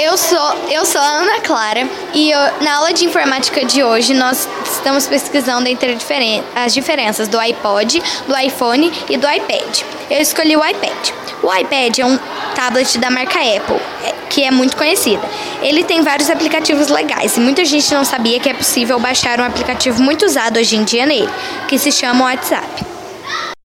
Eu sou, eu sou a Ana Clara e eu, na aula de informática de hoje nós estamos pesquisando entre as diferenças do iPod, do iPhone e do iPad. Eu escolhi o iPad. O iPad é um tablet da marca Apple, é, que é muito conhecida. Ele tem vários aplicativos legais e muita gente não sabia que é possível baixar um aplicativo muito usado hoje em dia nele, que se chama WhatsApp.